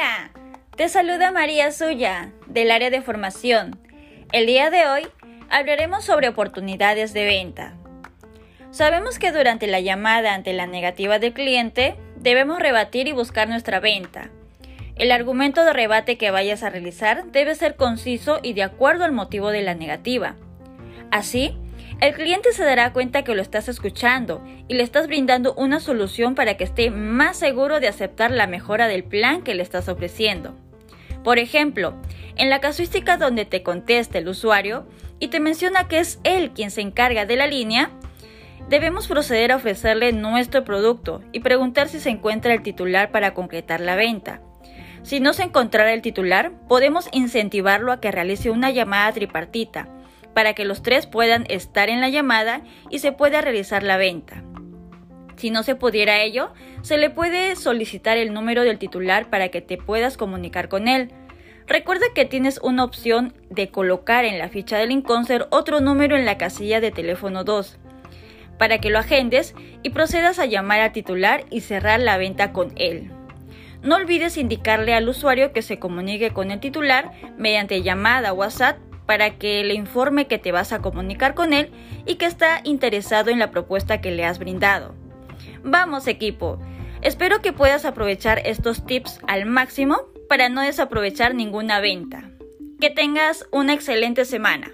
Hola, te saluda María Suya, del área de formación. El día de hoy hablaremos sobre oportunidades de venta. Sabemos que durante la llamada ante la negativa del cliente, debemos rebatir y buscar nuestra venta. El argumento de rebate que vayas a realizar debe ser conciso y de acuerdo al motivo de la negativa. Así, el cliente se dará cuenta que lo estás escuchando y le estás brindando una solución para que esté más seguro de aceptar la mejora del plan que le estás ofreciendo. Por ejemplo, en la casuística donde te contesta el usuario y te menciona que es él quien se encarga de la línea, debemos proceder a ofrecerle nuestro producto y preguntar si se encuentra el titular para concretar la venta. Si no se encontrara el titular, podemos incentivarlo a que realice una llamada tripartita para que los tres puedan estar en la llamada y se pueda realizar la venta. Si no se pudiera ello, se le puede solicitar el número del titular para que te puedas comunicar con él. Recuerda que tienes una opción de colocar en la ficha del Inconcert otro número en la casilla de teléfono 2 para que lo agendes y procedas a llamar al titular y cerrar la venta con él. No olvides indicarle al usuario que se comunique con el titular mediante llamada WhatsApp para que le informe que te vas a comunicar con él y que está interesado en la propuesta que le has brindado. Vamos equipo, espero que puedas aprovechar estos tips al máximo para no desaprovechar ninguna venta. Que tengas una excelente semana.